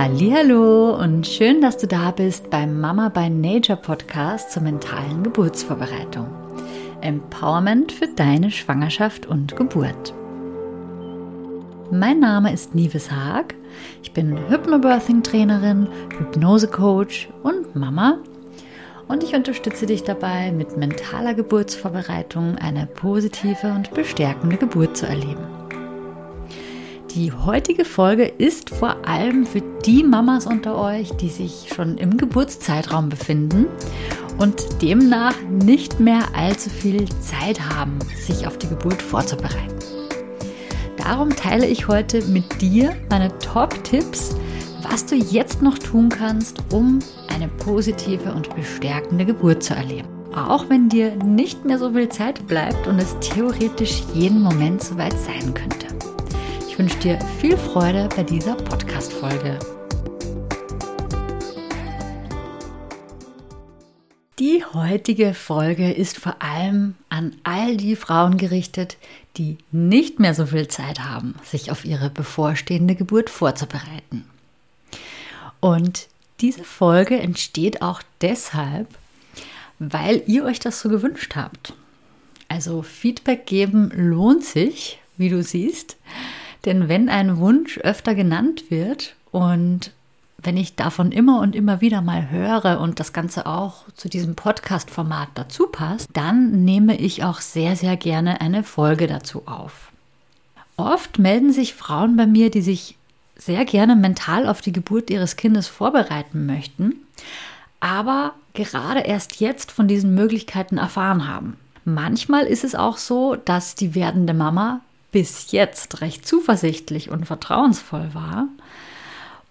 Hallo und schön, dass du da bist beim Mama by Nature Podcast zur mentalen Geburtsvorbereitung. Empowerment für deine Schwangerschaft und Geburt. Mein Name ist Nives Haag. Ich bin Hypnobirthing Trainerin, Hypnose Coach und Mama und ich unterstütze dich dabei, mit mentaler Geburtsvorbereitung eine positive und bestärkende Geburt zu erleben. Die heutige Folge ist vor allem für die Mamas unter euch, die sich schon im Geburtszeitraum befinden und demnach nicht mehr allzu viel Zeit haben, sich auf die Geburt vorzubereiten. Darum teile ich heute mit dir meine Top-Tipps, was du jetzt noch tun kannst, um eine positive und bestärkende Geburt zu erleben. Auch wenn dir nicht mehr so viel Zeit bleibt und es theoretisch jeden Moment soweit sein könnte. Ich wünsche dir viel Freude bei dieser Podcast-Folge. Die heutige Folge ist vor allem an all die Frauen gerichtet, die nicht mehr so viel Zeit haben, sich auf ihre bevorstehende Geburt vorzubereiten. Und diese Folge entsteht auch deshalb, weil ihr euch das so gewünscht habt. Also Feedback geben lohnt sich, wie du siehst, denn wenn ein Wunsch öfter genannt wird und wenn ich davon immer und immer wieder mal höre und das Ganze auch zu diesem Podcast-Format dazu passt, dann nehme ich auch sehr, sehr gerne eine Folge dazu auf. Oft melden sich Frauen bei mir, die sich sehr gerne mental auf die Geburt ihres Kindes vorbereiten möchten, aber gerade erst jetzt von diesen Möglichkeiten erfahren haben. Manchmal ist es auch so, dass die werdende Mama bis jetzt recht zuversichtlich und vertrauensvoll war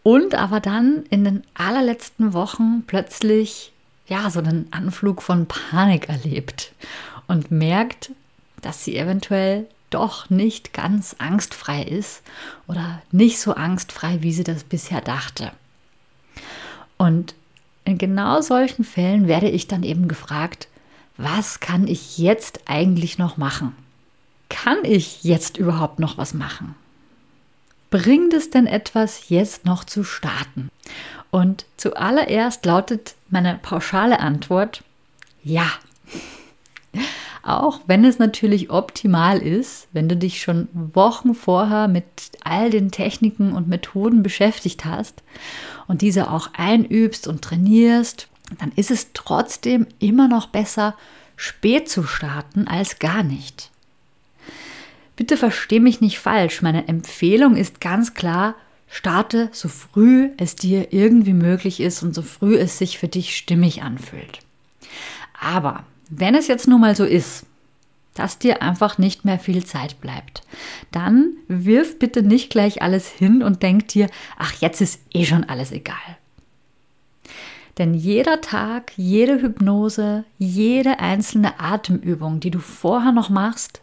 und aber dann in den allerletzten Wochen plötzlich ja so einen Anflug von Panik erlebt und merkt, dass sie eventuell doch nicht ganz angstfrei ist oder nicht so angstfrei, wie sie das bisher dachte. Und in genau solchen Fällen werde ich dann eben gefragt, was kann ich jetzt eigentlich noch machen? Kann ich jetzt überhaupt noch was machen? Bringt es denn etwas, jetzt noch zu starten? Und zuallererst lautet meine pauschale Antwort, ja. Auch wenn es natürlich optimal ist, wenn du dich schon Wochen vorher mit all den Techniken und Methoden beschäftigt hast und diese auch einübst und trainierst, dann ist es trotzdem immer noch besser, spät zu starten als gar nicht. Bitte versteh mich nicht falsch. Meine Empfehlung ist ganz klar, starte so früh es dir irgendwie möglich ist und so früh es sich für dich stimmig anfühlt. Aber wenn es jetzt nun mal so ist, dass dir einfach nicht mehr viel Zeit bleibt, dann wirf bitte nicht gleich alles hin und denk dir, ach, jetzt ist eh schon alles egal. Denn jeder Tag, jede Hypnose, jede einzelne Atemübung, die du vorher noch machst,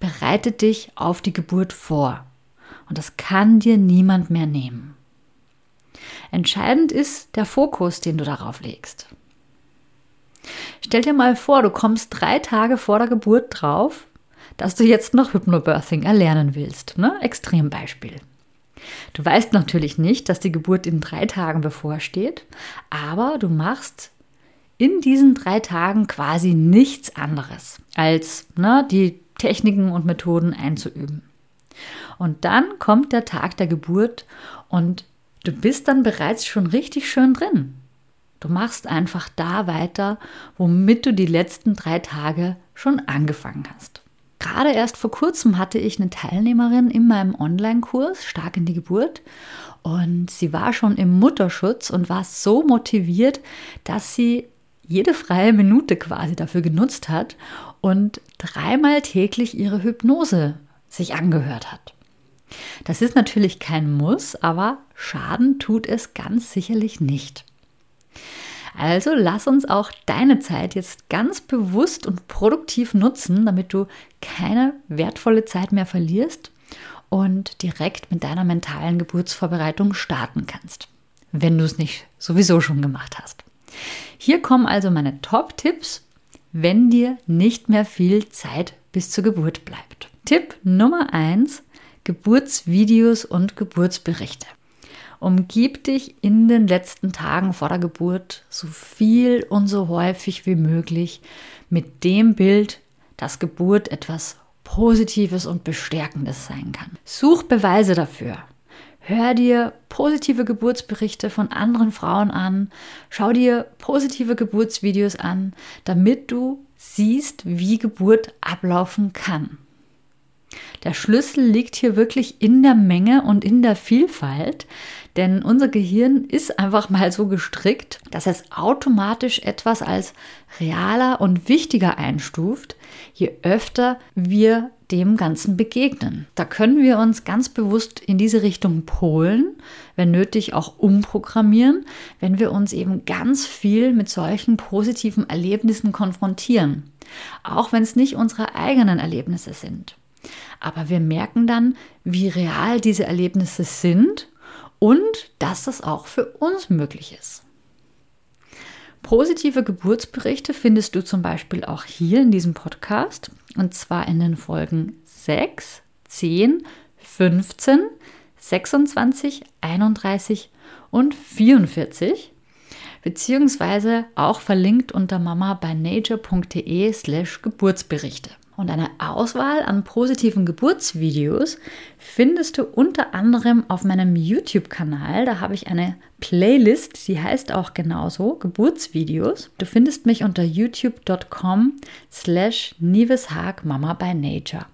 bereitet dich auf die Geburt vor. Und das kann dir niemand mehr nehmen. Entscheidend ist der Fokus, den du darauf legst. Stell dir mal vor, du kommst drei Tage vor der Geburt drauf, dass du jetzt noch Hypnobirthing erlernen willst. Ne? Extrembeispiel. Du weißt natürlich nicht, dass die Geburt in drei Tagen bevorsteht, aber du machst in diesen drei Tagen quasi nichts anderes, als ne, die Techniken und Methoden einzuüben. Und dann kommt der Tag der Geburt und du bist dann bereits schon richtig schön drin. Du machst einfach da weiter, womit du die letzten drei Tage schon angefangen hast. Gerade erst vor kurzem hatte ich eine Teilnehmerin in meinem Online-Kurs Stark in die Geburt und sie war schon im Mutterschutz und war so motiviert, dass sie jede freie Minute quasi dafür genutzt hat und dreimal täglich ihre Hypnose sich angehört hat. Das ist natürlich kein Muss, aber Schaden tut es ganz sicherlich nicht. Also lass uns auch deine Zeit jetzt ganz bewusst und produktiv nutzen, damit du keine wertvolle Zeit mehr verlierst und direkt mit deiner mentalen Geburtsvorbereitung starten kannst, wenn du es nicht sowieso schon gemacht hast. Hier kommen also meine Top-Tipps, wenn dir nicht mehr viel Zeit bis zur Geburt bleibt. Tipp Nummer 1, Geburtsvideos und Geburtsberichte. Umgib dich in den letzten Tagen vor der Geburt so viel und so häufig wie möglich mit dem Bild, dass Geburt etwas Positives und Bestärkendes sein kann. Such Beweise dafür. Hör dir positive Geburtsberichte von anderen Frauen an, schau dir positive Geburtsvideos an, damit du siehst, wie Geburt ablaufen kann. Der Schlüssel liegt hier wirklich in der Menge und in der Vielfalt, denn unser Gehirn ist einfach mal so gestrickt, dass es automatisch etwas als realer und wichtiger einstuft, je öfter wir dem Ganzen begegnen. Da können wir uns ganz bewusst in diese Richtung polen, wenn nötig auch umprogrammieren, wenn wir uns eben ganz viel mit solchen positiven Erlebnissen konfrontieren. Auch wenn es nicht unsere eigenen Erlebnisse sind. Aber wir merken dann, wie real diese Erlebnisse sind und dass das auch für uns möglich ist. Positive Geburtsberichte findest du zum Beispiel auch hier in diesem Podcast und zwar in den Folgen 6, 10, 15, 26, 31 und 44 beziehungsweise auch verlinkt unter mamabynature.de slash Geburtsberichte. Und eine Auswahl an positiven Geburtsvideos findest du unter anderem auf meinem YouTube-Kanal. Da habe ich eine Playlist, die heißt auch genauso Geburtsvideos. Du findest mich unter youtube.com slash Niveshag Mama by Nature.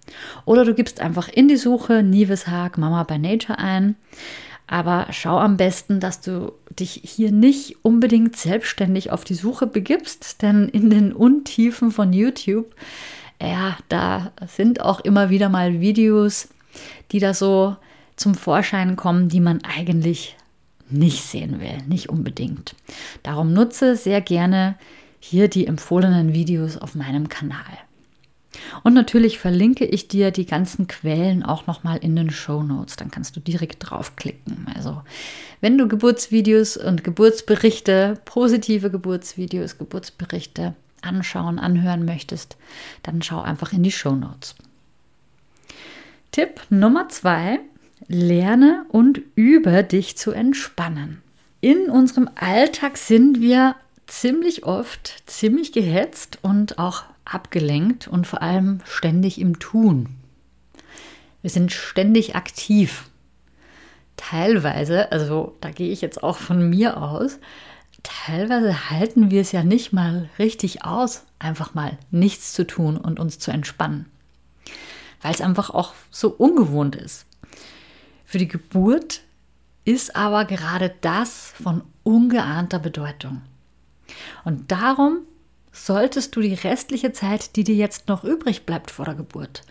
Oder du gibst einfach in die Suche Niveshag Mama by Nature ein. Aber schau am besten, dass du dich hier nicht unbedingt selbstständig auf die Suche begibst, denn in den Untiefen von YouTube ja, da sind auch immer wieder mal Videos, die da so zum Vorschein kommen, die man eigentlich nicht sehen will, nicht unbedingt. Darum nutze sehr gerne hier die empfohlenen Videos auf meinem Kanal. Und natürlich verlinke ich dir die ganzen Quellen auch nochmal in den Show Notes. Dann kannst du direkt draufklicken. Also, wenn du Geburtsvideos und Geburtsberichte, positive Geburtsvideos, Geburtsberichte anschauen, anhören möchtest, dann schau einfach in die Show Notes. Tipp Nummer zwei: Lerne und übe dich zu entspannen. In unserem Alltag sind wir ziemlich oft ziemlich gehetzt und auch abgelenkt und vor allem ständig im Tun. Wir sind ständig aktiv. Teilweise, also da gehe ich jetzt auch von mir aus, teilweise halten wir es ja nicht mal richtig aus, einfach mal nichts zu tun und uns zu entspannen, weil es einfach auch so ungewohnt ist. Für die Geburt ist aber gerade das von ungeahnter Bedeutung. Und darum solltest du die restliche Zeit, die dir jetzt noch übrig bleibt vor der Geburt,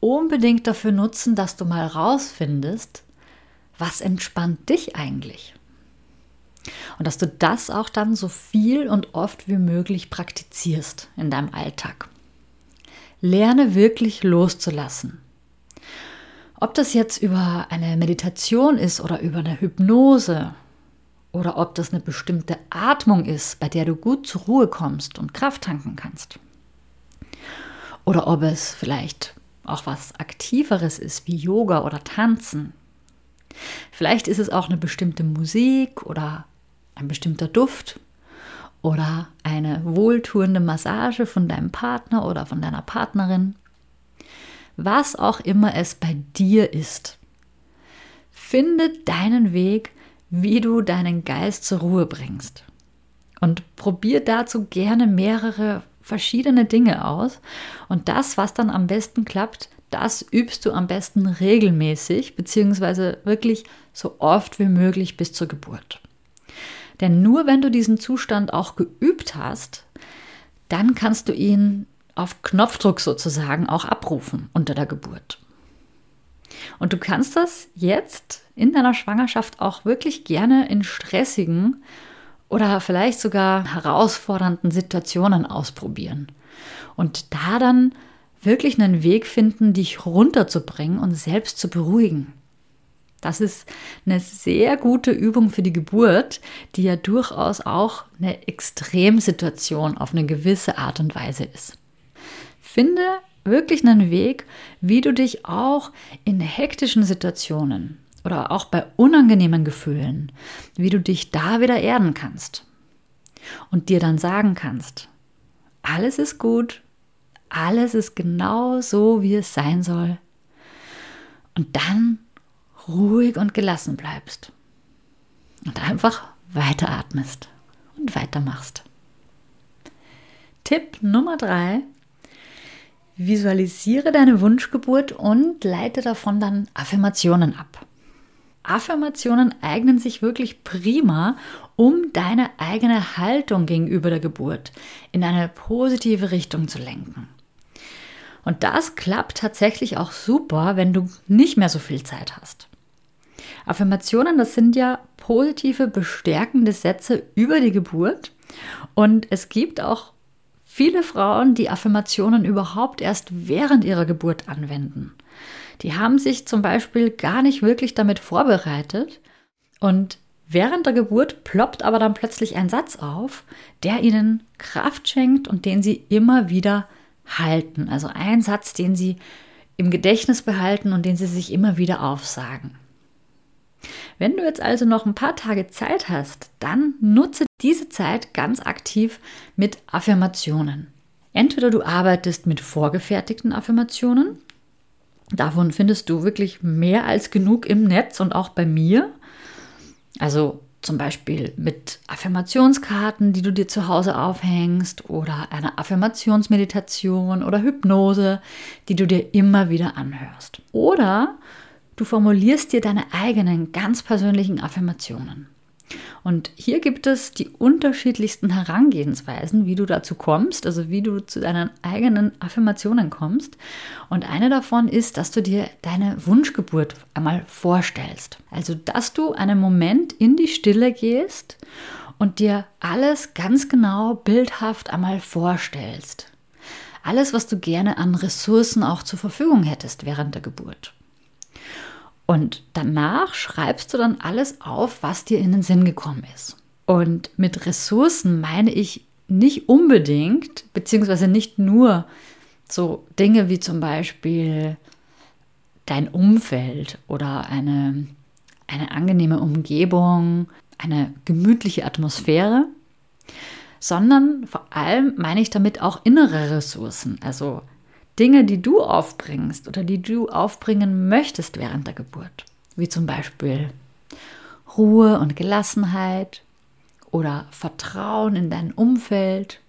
unbedingt dafür nutzen, dass du mal rausfindest, was entspannt dich eigentlich. Und dass du das auch dann so viel und oft wie möglich praktizierst in deinem Alltag. Lerne wirklich loszulassen. Ob das jetzt über eine Meditation ist oder über eine Hypnose oder ob das eine bestimmte Atmung ist, bei der du gut zur Ruhe kommst und Kraft tanken kannst. Oder ob es vielleicht auch was Aktiveres ist wie Yoga oder Tanzen. Vielleicht ist es auch eine bestimmte Musik oder ein bestimmter Duft oder eine wohltuende Massage von deinem Partner oder von deiner Partnerin. Was auch immer es bei dir ist. Finde deinen Weg, wie du deinen Geist zur Ruhe bringst. Und probier dazu gerne mehrere verschiedene Dinge aus. Und das, was dann am besten klappt, das übst du am besten regelmäßig, beziehungsweise wirklich so oft wie möglich bis zur Geburt. Denn nur wenn du diesen Zustand auch geübt hast, dann kannst du ihn auf Knopfdruck sozusagen auch abrufen unter der Geburt. Und du kannst das jetzt in deiner Schwangerschaft auch wirklich gerne in stressigen oder vielleicht sogar herausfordernden Situationen ausprobieren. Und da dann wirklich einen Weg finden, dich runterzubringen und selbst zu beruhigen. Das ist eine sehr gute Übung für die Geburt, die ja durchaus auch eine Extremsituation auf eine gewisse Art und Weise ist. Finde wirklich einen Weg, wie du dich auch in hektischen Situationen oder auch bei unangenehmen Gefühlen, wie du dich da wieder erden kannst und dir dann sagen kannst, alles ist gut, alles ist genau so, wie es sein soll. Und dann ruhig und gelassen bleibst und einfach weiteratmest und weitermachst. Tipp Nummer drei. Visualisiere deine Wunschgeburt und leite davon dann Affirmationen ab. Affirmationen eignen sich wirklich prima, um deine eigene Haltung gegenüber der Geburt in eine positive Richtung zu lenken. Und das klappt tatsächlich auch super, wenn du nicht mehr so viel Zeit hast. Affirmationen, das sind ja positive, bestärkende Sätze über die Geburt. Und es gibt auch viele Frauen, die Affirmationen überhaupt erst während ihrer Geburt anwenden. Die haben sich zum Beispiel gar nicht wirklich damit vorbereitet und während der Geburt ploppt aber dann plötzlich ein Satz auf, der ihnen Kraft schenkt und den sie immer wieder halten. Also ein Satz, den sie im Gedächtnis behalten und den sie sich immer wieder aufsagen. Wenn du jetzt also noch ein paar Tage Zeit hast, dann nutze diese Zeit ganz aktiv mit Affirmationen. Entweder du arbeitest mit vorgefertigten Affirmationen, davon findest du wirklich mehr als genug im Netz und auch bei mir. Also zum Beispiel mit Affirmationskarten, die du dir zu Hause aufhängst oder einer Affirmationsmeditation oder Hypnose, die du dir immer wieder anhörst. Oder du formulierst dir deine eigenen ganz persönlichen Affirmationen. Und hier gibt es die unterschiedlichsten Herangehensweisen, wie du dazu kommst, also wie du zu deinen eigenen Affirmationen kommst. Und eine davon ist, dass du dir deine Wunschgeburt einmal vorstellst. Also, dass du einen Moment in die Stille gehst und dir alles ganz genau bildhaft einmal vorstellst. Alles, was du gerne an Ressourcen auch zur Verfügung hättest während der Geburt. Und danach schreibst du dann alles auf, was dir in den Sinn gekommen ist. Und mit Ressourcen meine ich nicht unbedingt, beziehungsweise nicht nur so Dinge wie zum Beispiel dein Umfeld oder eine, eine angenehme Umgebung, eine gemütliche Atmosphäre, sondern vor allem meine ich damit auch innere Ressourcen, also Dinge, die du aufbringst oder die du aufbringen möchtest während der Geburt, wie zum Beispiel Ruhe und Gelassenheit oder Vertrauen in dein Umfeld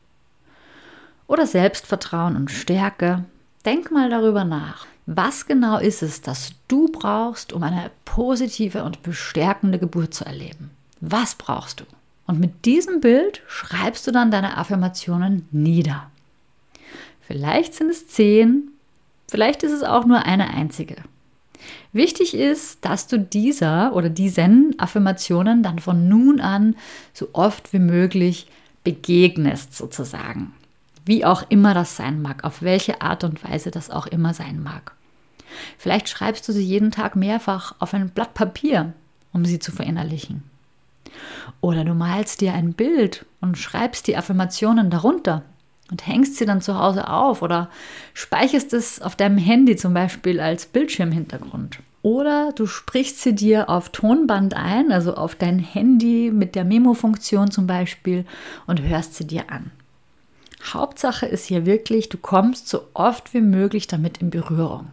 oder Selbstvertrauen und Stärke. Denk mal darüber nach. Was genau ist es, das du brauchst, um eine positive und bestärkende Geburt zu erleben? Was brauchst du? Und mit diesem Bild schreibst du dann deine Affirmationen nieder. Vielleicht sind es zehn, vielleicht ist es auch nur eine einzige. Wichtig ist, dass du dieser oder diesen Affirmationen dann von nun an so oft wie möglich begegnest, sozusagen. Wie auch immer das sein mag, auf welche Art und Weise das auch immer sein mag. Vielleicht schreibst du sie jeden Tag mehrfach auf ein Blatt Papier, um sie zu verinnerlichen. Oder du malst dir ein Bild und schreibst die Affirmationen darunter und hängst sie dann zu Hause auf oder speicherst es auf deinem Handy zum Beispiel als Bildschirmhintergrund. Oder du sprichst sie dir auf Tonband ein, also auf dein Handy mit der Memo-Funktion zum Beispiel und hörst sie dir an. Hauptsache ist hier wirklich, du kommst so oft wie möglich damit in Berührung.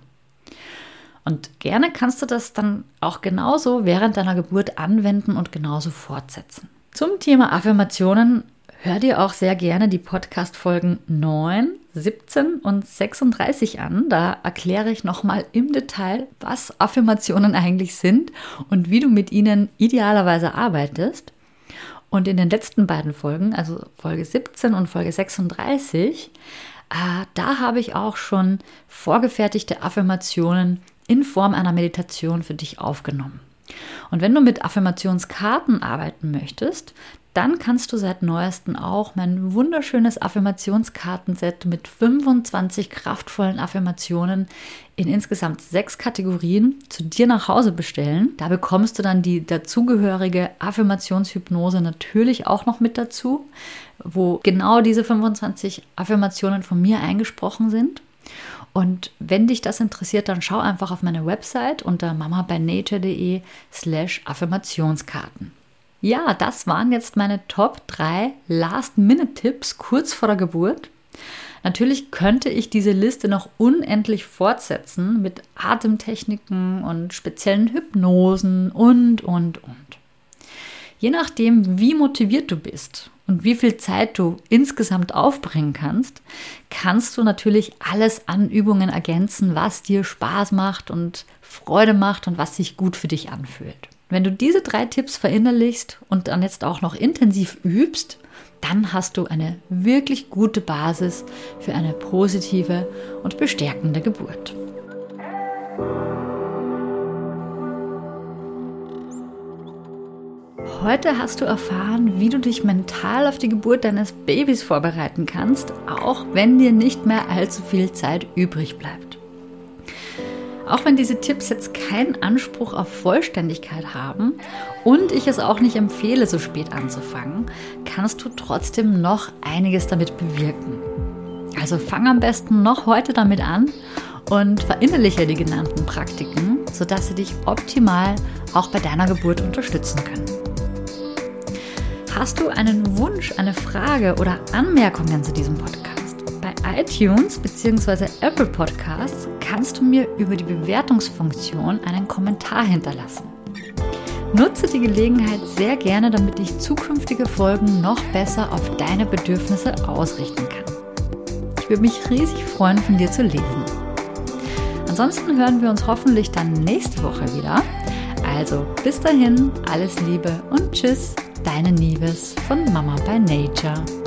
Und gerne kannst du das dann auch genauso während deiner Geburt anwenden und genauso fortsetzen. Zum Thema Affirmationen Hör dir auch sehr gerne die Podcast-Folgen 9, 17 und 36 an. Da erkläre ich nochmal im Detail, was Affirmationen eigentlich sind und wie du mit ihnen idealerweise arbeitest. Und in den letzten beiden Folgen, also Folge 17 und Folge 36, äh, da habe ich auch schon vorgefertigte Affirmationen in Form einer Meditation für dich aufgenommen. Und wenn du mit Affirmationskarten arbeiten möchtest, dann kannst du seit neuestem auch mein wunderschönes Affirmationskartenset mit 25 kraftvollen Affirmationen in insgesamt sechs Kategorien zu dir nach Hause bestellen. Da bekommst du dann die dazugehörige Affirmationshypnose natürlich auch noch mit dazu, wo genau diese 25 Affirmationen von mir eingesprochen sind. Und wenn dich das interessiert, dann schau einfach auf meine Website unter mamabynature.de slash Affirmationskarten. Ja, das waren jetzt meine Top 3 Last-Minute-Tipps kurz vor der Geburt. Natürlich könnte ich diese Liste noch unendlich fortsetzen mit Atemtechniken und speziellen Hypnosen und, und, und. Je nachdem, wie motiviert du bist und wie viel Zeit du insgesamt aufbringen kannst, kannst du natürlich alles an Übungen ergänzen, was dir Spaß macht und Freude macht und was sich gut für dich anfühlt. Wenn du diese drei Tipps verinnerlichst und dann jetzt auch noch intensiv übst, dann hast du eine wirklich gute Basis für eine positive und bestärkende Geburt. Heute hast du erfahren, wie du dich mental auf die Geburt deines Babys vorbereiten kannst, auch wenn dir nicht mehr allzu viel Zeit übrig bleibt. Auch wenn diese Tipps jetzt keinen Anspruch auf Vollständigkeit haben und ich es auch nicht empfehle, so spät anzufangen, kannst du trotzdem noch einiges damit bewirken. Also fang am besten noch heute damit an und verinnerliche die genannten Praktiken, sodass sie dich optimal auch bei deiner Geburt unterstützen können. Hast du einen Wunsch, eine Frage oder Anmerkungen zu diesem Podcast? Bei iTunes bzw. Apple Podcasts kannst du mir über die Bewertungsfunktion einen Kommentar hinterlassen. Nutze die Gelegenheit sehr gerne, damit ich zukünftige Folgen noch besser auf deine Bedürfnisse ausrichten kann. Ich würde mich riesig freuen, von dir zu lesen. Ansonsten hören wir uns hoffentlich dann nächste Woche wieder. Also bis dahin, alles Liebe und Tschüss, deine Nieves von Mama by Nature.